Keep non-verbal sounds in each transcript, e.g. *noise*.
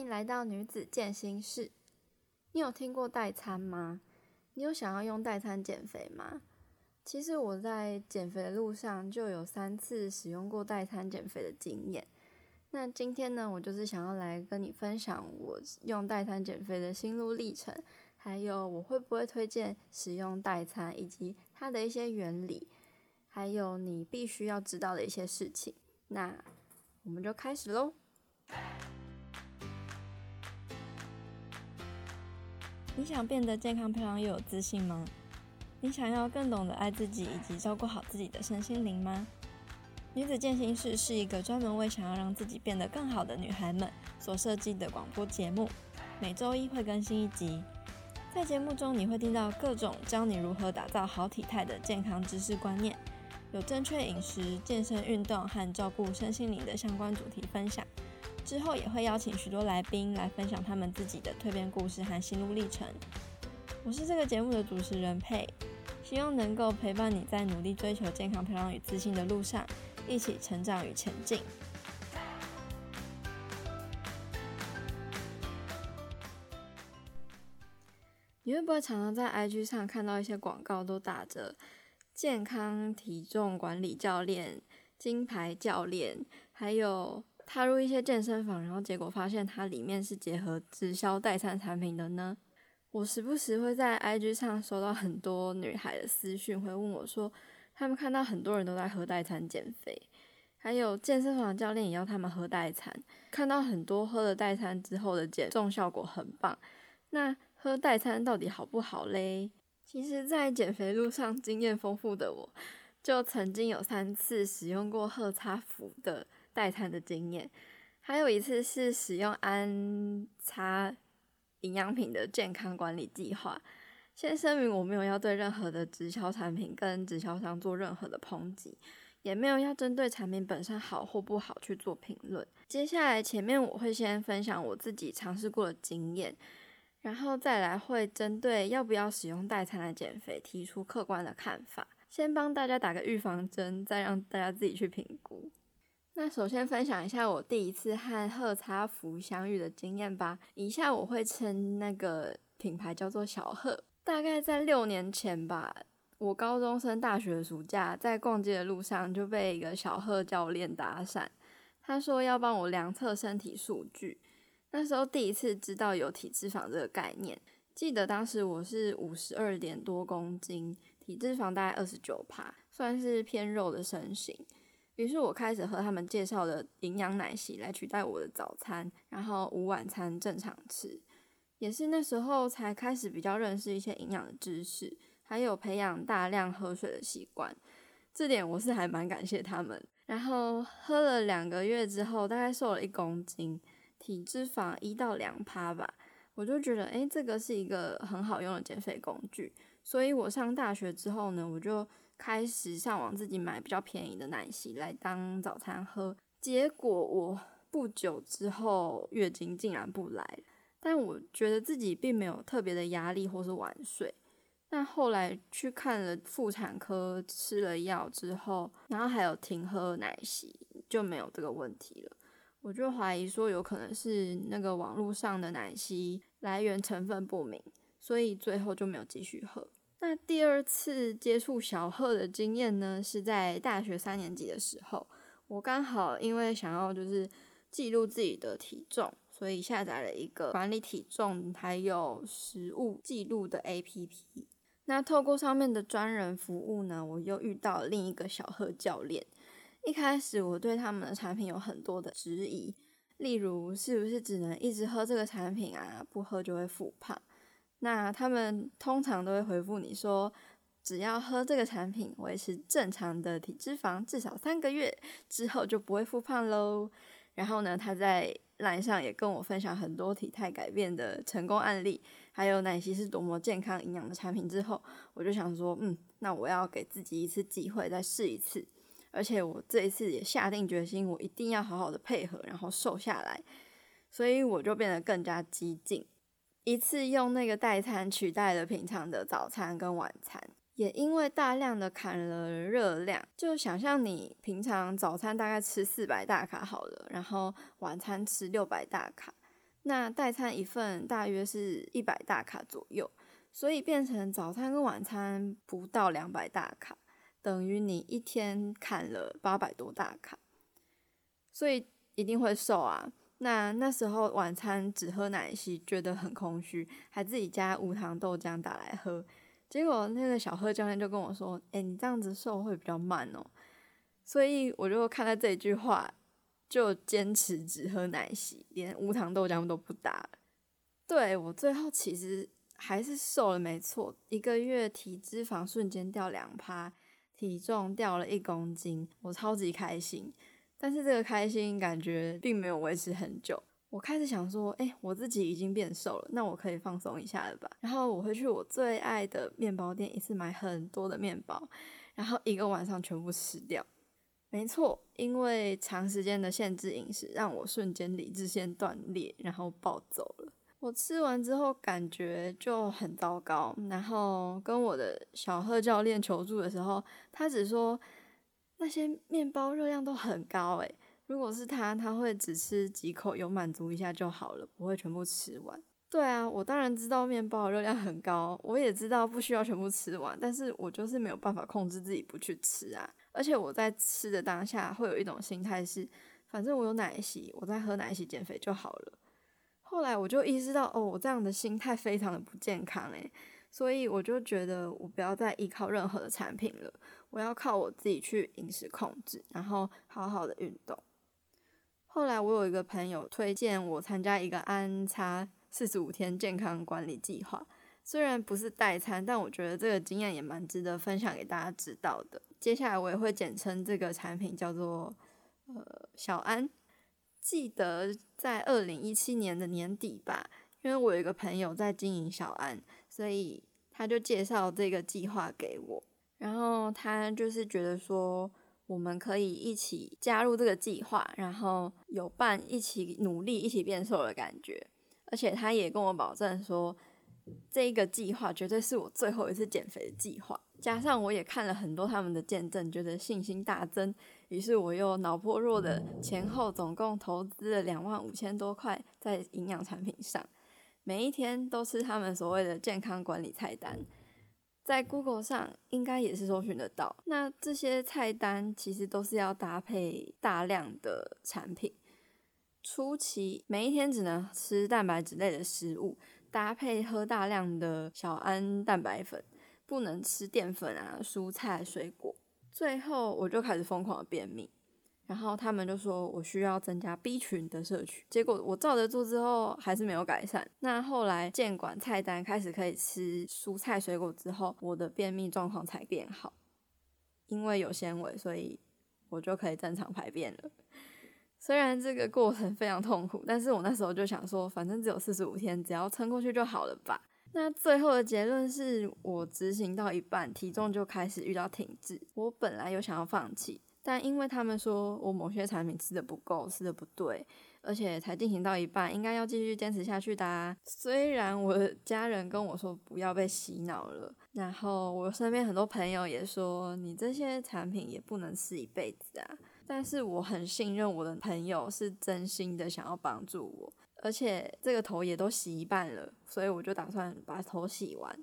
迎来到女子健心室。你有听过代餐吗？你有想要用代餐减肥吗？其实我在减肥的路上就有三次使用过代餐减肥的经验。那今天呢，我就是想要来跟你分享我用代餐减肥的心路历程，还有我会不会推荐使用代餐，以及它的一些原理，还有你必须要知道的一些事情。那我们就开始喽。你想变得健康漂亮又有自信吗？你想要更懂得爱自己以及照顾好自己的身心灵吗？女子健行室是一个专门为想要让自己变得更好的女孩们所设计的广播节目，每周一会更新一集。在节目中，你会听到各种教你如何打造好体态的健康知识观念，有正确饮食、健身运动和照顾身心灵的相关主题分享。之后也会邀请许多来宾来分享他们自己的蜕变故事和心路历程。我是这个节目的主持人佩，希望能够陪伴你在努力追求健康、漂亮与自信的路上，一起成长与前进。你会不会常常在 IG 上看到一些广告，都打着健康体重管理教练、金牌教练，还有踏入一些健身房，然后结果发现它里面是结合直销代餐产品的呢？我时不时会在 IG 上收到很多女孩的私讯，会问我说，他们看到很多人都在喝代餐减肥，还有健身房教练也要他们喝代餐，看到很多喝了代餐之后的减重效果很棒，那喝代餐到底好不好嘞？其实，在减肥路上经验丰富的我，就曾经有三次使用过喝差福的代餐的经验，还有一次是使用安插营养品的健康管理计划。先声明，我没有要对任何的直销产品跟直销商做任何的抨击，也没有要针对产品本身好或不好去做评论。接下来，前面我会先分享我自己尝试过的经验。然后再来会针对要不要使用代餐来减肥提出客观的看法，先帮大家打个预防针，再让大家自己去评估。那首先分享一下我第一次和喝差福相遇的经验吧。以下我会称那个品牌叫做小喝。大概在六年前吧，我高中升大学暑假，在逛街的路上就被一个小喝教练搭讪，他说要帮我量测身体数据。那时候第一次知道有体脂肪这个概念，记得当时我是五十二点多公斤，体脂肪大概二十九趴，算是偏肉的身形。于是我开始喝他们介绍的营养奶昔来取代我的早餐，然后午晚餐正常吃。也是那时候才开始比较认识一些营养的知识，还有培养大量喝水的习惯。这点我是还蛮感谢他们。然后喝了两个月之后，大概瘦了一公斤。体脂肪一到两趴吧，我就觉得，诶，这个是一个很好用的减肥工具。所以我上大学之后呢，我就开始上网自己买比较便宜的奶昔来当早餐喝。结果我不久之后月经竟然不来，但我觉得自己并没有特别的压力或是晚睡。但后来去看了妇产科，吃了药之后，然后还有停喝奶昔，就没有这个问题了。我就怀疑说，有可能是那个网络上的奶昔来源成分不明，所以最后就没有继续喝。那第二次接触小贺的经验呢，是在大学三年级的时候，我刚好因为想要就是记录自己的体重，所以下载了一个管理体重还有食物记录的 APP。那透过上面的专人服务呢，我又遇到另一个小贺教练。一开始我对他们的产品有很多的质疑，例如是不是只能一直喝这个产品啊？不喝就会复胖。那他们通常都会回复你说，只要喝这个产品，维持正常的体脂肪至少三个月之后就不会复胖喽。然后呢，他在栏上也跟我分享很多体态改变的成功案例，还有奶昔是多么健康营养的产品。之后我就想说，嗯，那我要给自己一次机会，再试一次。而且我这一次也下定决心，我一定要好好的配合，然后瘦下来。所以我就变得更加激进，一次用那个代餐取代了平常的早餐跟晚餐。也因为大量的砍了热量，就想象你平常早餐大概吃四百大卡好了，然后晚餐吃六百大卡，那代餐一份大约是一百大卡左右，所以变成早餐跟晚餐不到两百大卡，等于你一天砍了八百多大卡，所以一定会瘦啊。那那时候晚餐只喝奶昔，觉得很空虚，还自己加无糖豆浆打来喝。结果那个小贺教练就跟我说：“哎，你这样子瘦会比较慢哦。”所以我就看到这一句话，就坚持只喝奶昔，连无糖豆浆都不打。对，我最后其实还是瘦了，没错，一个月体脂肪瞬间掉两趴，体重掉了一公斤，我超级开心。但是这个开心感觉并没有维持很久，我开始想说，哎，我自己已经变瘦了，那我可以放松一下了吧？然后我会去我最爱的面包店，一次买很多的面包，然后一个晚上全部吃掉。没错，因为长时间的限制饮食，让我瞬间理智线断裂，然后暴走了。我吃完之后感觉就很糟糕，然后跟我的小贺教练求助的时候，他只说。那些面包热量都很高诶，如果是他，他会只吃几口，有满足一下就好了，不会全部吃完。对啊，我当然知道面包热量很高，我也知道不需要全部吃完，但是我就是没有办法控制自己不去吃啊。而且我在吃的当下会有一种心态是，反正我有奶昔，我在喝奶昔减肥就好了。后来我就意识到，哦，我这样的心态非常的不健康诶。所以我就觉得我不要再依靠任何的产品了，我要靠我自己去饮食控制，然后好好的运动。后来我有一个朋友推荐我参加一个安插四十五天健康管理计划，虽然不是代餐，但我觉得这个经验也蛮值得分享给大家知道的。接下来我也会简称这个产品叫做呃小安。记得在二零一七年的年底吧，因为我有一个朋友在经营小安。所以他就介绍这个计划给我，然后他就是觉得说我们可以一起加入这个计划，然后有伴一起努力、一起变瘦的感觉。而且他也跟我保证说，这一个计划绝对是我最后一次减肥的计划。加上我也看了很多他们的见证，觉得信心大增。于是我又脑波弱的前后总共投资了两万五千多块在营养产品上。每一天都吃他们所谓的健康管理菜单，在 Google 上应该也是搜寻得到。那这些菜单其实都是要搭配大量的产品，初期每一天只能吃蛋白质类的食物，搭配喝大量的小安蛋白粉，不能吃淀粉啊、蔬菜、水果。最后我就开始疯狂的便秘。然后他们就说我需要增加 B 群的摄取，结果我照着做之后还是没有改善。那后来健管菜单开始可以吃蔬菜水果之后，我的便秘状况才变好。因为有纤维，所以我就可以正常排便了。虽然这个过程非常痛苦，但是我那时候就想说，反正只有四十五天，只要撑过去就好了吧。那最后的结论是我执行到一半，体重就开始遇到停滞。我本来有想要放弃。但因为他们说我某些产品吃的不够，吃的不对，而且才进行到一半，应该要继续坚持下去的。虽然我的家人跟我说不要被洗脑了，然后我身边很多朋友也说你这些产品也不能吃一辈子啊。但是我很信任我的朋友是真心的想要帮助我，而且这个头也都洗一半了，所以我就打算把头洗完。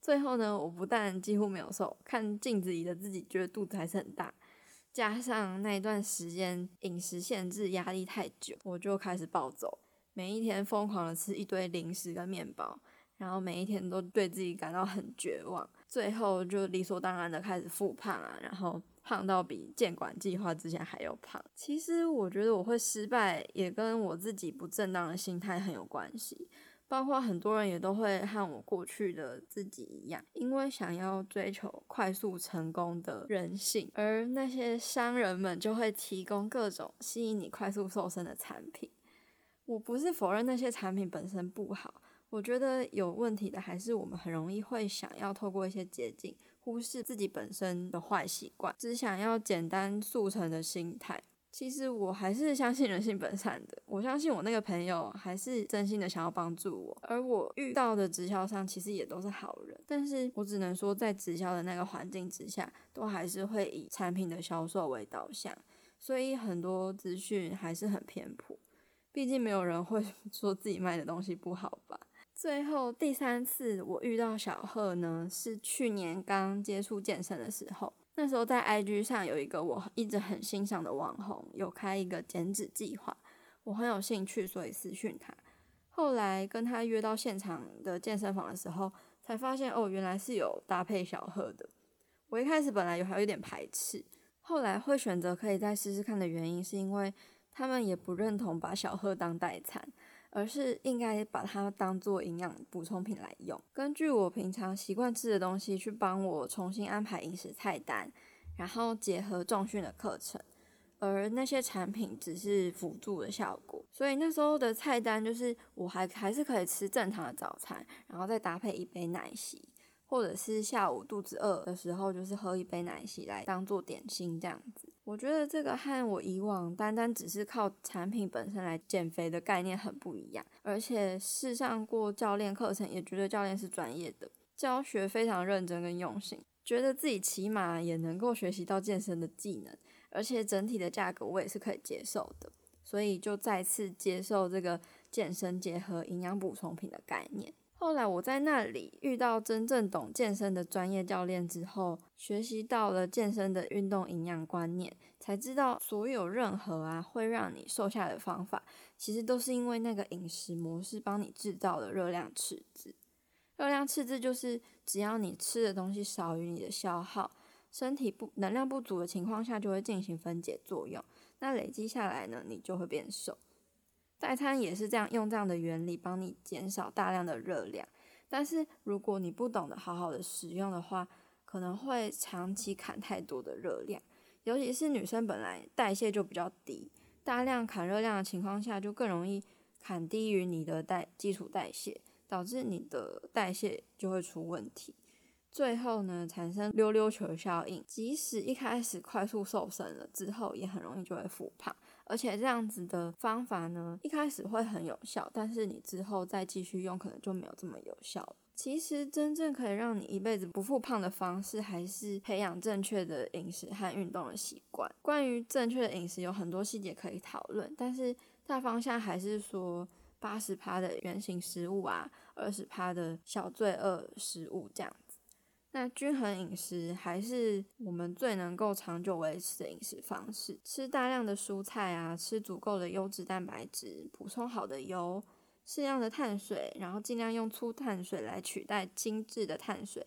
最后呢，我不但几乎没有瘦，看镜子里的自己觉得肚子还是很大。加上那一段时间饮食限制压力太久，我就开始暴走，每一天疯狂的吃一堆零食跟面包，然后每一天都对自己感到很绝望，最后就理所当然的开始复胖啊，然后胖到比健管计划之前还要胖。其实我觉得我会失败，也跟我自己不正当的心态很有关系。包括很多人也都会和我过去的自己一样，因为想要追求快速成功的人性，而那些商人们就会提供各种吸引你快速瘦身的产品。我不是否认那些产品本身不好，我觉得有问题的还是我们很容易会想要透过一些捷径，忽视自己本身的坏习惯，只想要简单速成的心态。其实我还是相信人性本善的，我相信我那个朋友还是真心的想要帮助我，而我遇到的直销商其实也都是好人，但是我只能说在直销的那个环境之下，都还是会以产品的销售为导向，所以很多资讯还是很偏颇。毕竟没有人会 *laughs* 说自己卖的东西不好吧。最后第三次我遇到小贺呢，是去年刚接触健身的时候。那时候在 IG 上有一个我一直很欣赏的网红，有开一个减脂计划，我很有兴趣，所以私讯他。后来跟他约到现场的健身房的时候，才发现哦，原来是有搭配小贺的。我一开始本来有还有一点排斥，后来会选择可以再试试看的原因，是因为他们也不认同把小贺当代餐。而是应该把它当做营养补充品来用，根据我平常习惯吃的东西去帮我重新安排饮食菜单，然后结合重训的课程，而那些产品只是辅助的效果。所以那时候的菜单就是我还还是可以吃正常的早餐，然后再搭配一杯奶昔，或者是下午肚子饿的时候就是喝一杯奶昔来当做点心这样子。我觉得这个和我以往单单只是靠产品本身来减肥的概念很不一样，而且试上过教练课程，也觉得教练是专业的，教学非常认真跟用心，觉得自己起码也能够学习到健身的技能，而且整体的价格我也是可以接受的，所以就再次接受这个健身结合营养补充品的概念。后来我在那里遇到真正懂健身的专业教练之后，学习到了健身的运动营养观念，才知道所有任何啊会让你瘦下的方法，其实都是因为那个饮食模式帮你制造的热量赤字。热量赤字就是只要你吃的东西少于你的消耗，身体不能量不足的情况下，就会进行分解作用，那累积下来呢，你就会变瘦。代餐也是这样，用这样的原理帮你减少大量的热量，但是如果你不懂得好好的使用的话，可能会长期砍太多的热量，尤其是女生本来代谢就比较低，大量砍热量的情况下，就更容易砍低于你的代基础代谢，导致你的代谢就会出问题。最后呢，产生溜溜球效应，即使一开始快速瘦身了，之后也很容易就会复胖。而且这样子的方法呢，一开始会很有效，但是你之后再继续用，可能就没有这么有效了。其实真正可以让你一辈子不复胖的方式，还是培养正确的饮食和运动的习惯。关于正确的饮食，有很多细节可以讨论，但是大方向还是说，八十趴的原型食物啊，二十趴的小罪恶食物这样。那均衡饮食还是我们最能够长久维持的饮食方式。吃大量的蔬菜啊，吃足够的优质蛋白质，补充好的油，适量的碳水，然后尽量用粗碳水来取代精致的碳水。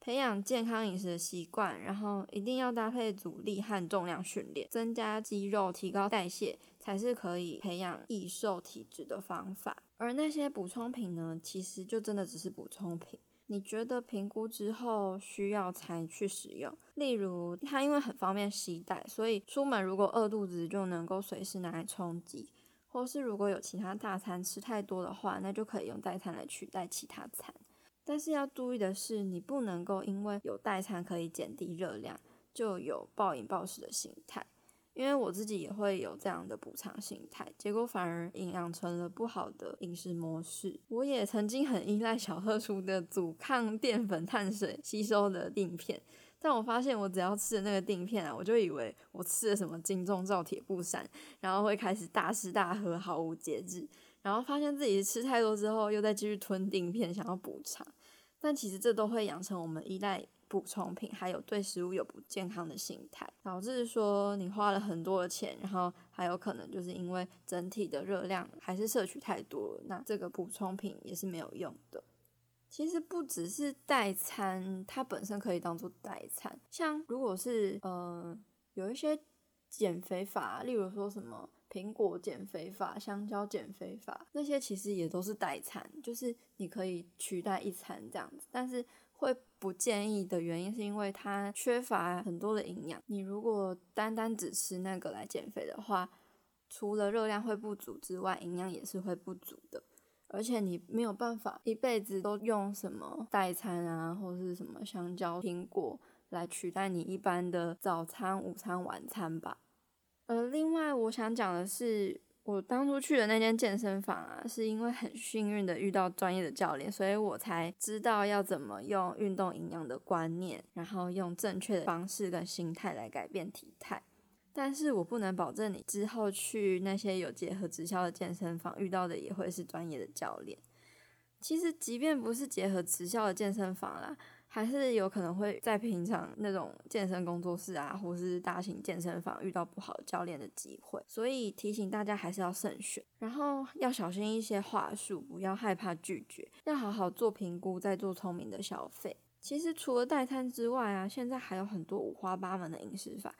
培养健康饮食的习惯，然后一定要搭配阻力和重量训练，增加肌肉，提高代谢，才是可以培养易瘦体质的方法。而那些补充品呢，其实就真的只是补充品。你觉得评估之后需要才去使用，例如它因为很方便携带，所以出门如果饿肚子就能够随时拿来充饥，或是如果有其他大餐吃太多的话，那就可以用代餐来取代其他餐。但是要注意的是，你不能够因为有代餐可以减低热量，就有暴饮暴食的心态。因为我自己也会有这样的补偿心态，结果反而营养成了不好的饮食模式。我也曾经很依赖小贺出的阻抗淀粉碳水吸收的錠片，但我发现我只要吃的那个錠片啊，我就以为我吃了什么金钟罩铁布衫，然后会开始大吃大喝，毫无节制，然后发现自己吃太多之后，又再继续吞錠片，想要补偿，但其实这都会养成我们依赖。补充品，还有对食物有不健康的心态，导致说你花了很多的钱，然后还有可能就是因为整体的热量还是摄取太多，那这个补充品也是没有用的。其实不只是代餐，它本身可以当做代餐，像如果是呃有一些减肥法，例如说什么苹果减肥法、香蕉减肥法，那些其实也都是代餐，就是你可以取代一餐这样子，但是。会不建议的原因是因为它缺乏很多的营养。你如果单单只吃那个来减肥的话，除了热量会不足之外，营养也是会不足的。而且你没有办法一辈子都用什么代餐啊，或是什么香蕉、苹果来取代你一般的早餐、午餐、晚餐吧。呃，另外我想讲的是。我当初去的那间健身房啊，是因为很幸运的遇到专业的教练，所以我才知道要怎么用运动营养的观念，然后用正确的方式跟心态来改变体态。但是我不能保证你之后去那些有结合直销的健身房遇到的也会是专业的教练。其实，即便不是结合直销的健身房啦，还是有可能会在平常那种健身工作室啊，或是大型健身房遇到不好教练的机会。所以提醒大家还是要慎选，然后要小心一些话术，不要害怕拒绝，要好好做评估，再做聪明的消费。其实除了代餐之外啊，现在还有很多五花八门的饮食法，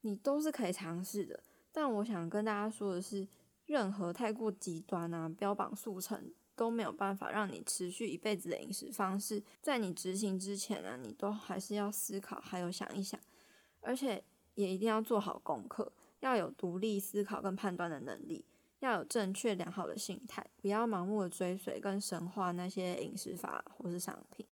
你都是可以尝试的。但我想跟大家说的是，任何太过极端啊、标榜速成都没有办法让你持续一辈子的饮食方式，在你执行之前呢、你都还是要思考，还有想一想，而且也一定要做好功课，要有独立思考跟判断的能力，要有正确良好的心态，不要盲目的追随跟神化那些饮食法或是商品。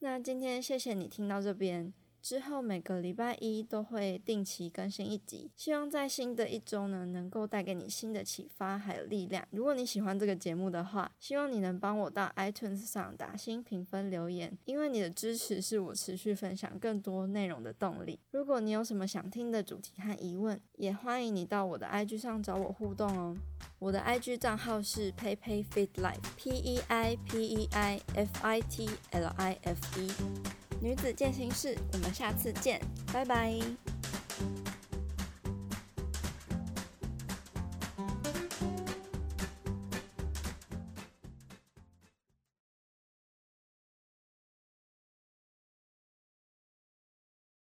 那今天谢谢你听到这边。之后每个礼拜一都会定期更新一集，希望在新的一周呢，能够带给你新的启发还有力量。如果你喜欢这个节目的话，希望你能帮我到 iTunes 上打新评分留言，因为你的支持是我持续分享更多内容的动力。如果你有什么想听的主题和疑问，也欢迎你到我的 IG 上找我互动哦。我的 IG 账号是 peipei.fitlife，P E I P E I F I T L I F E。女子健行室，我们下次见，拜拜。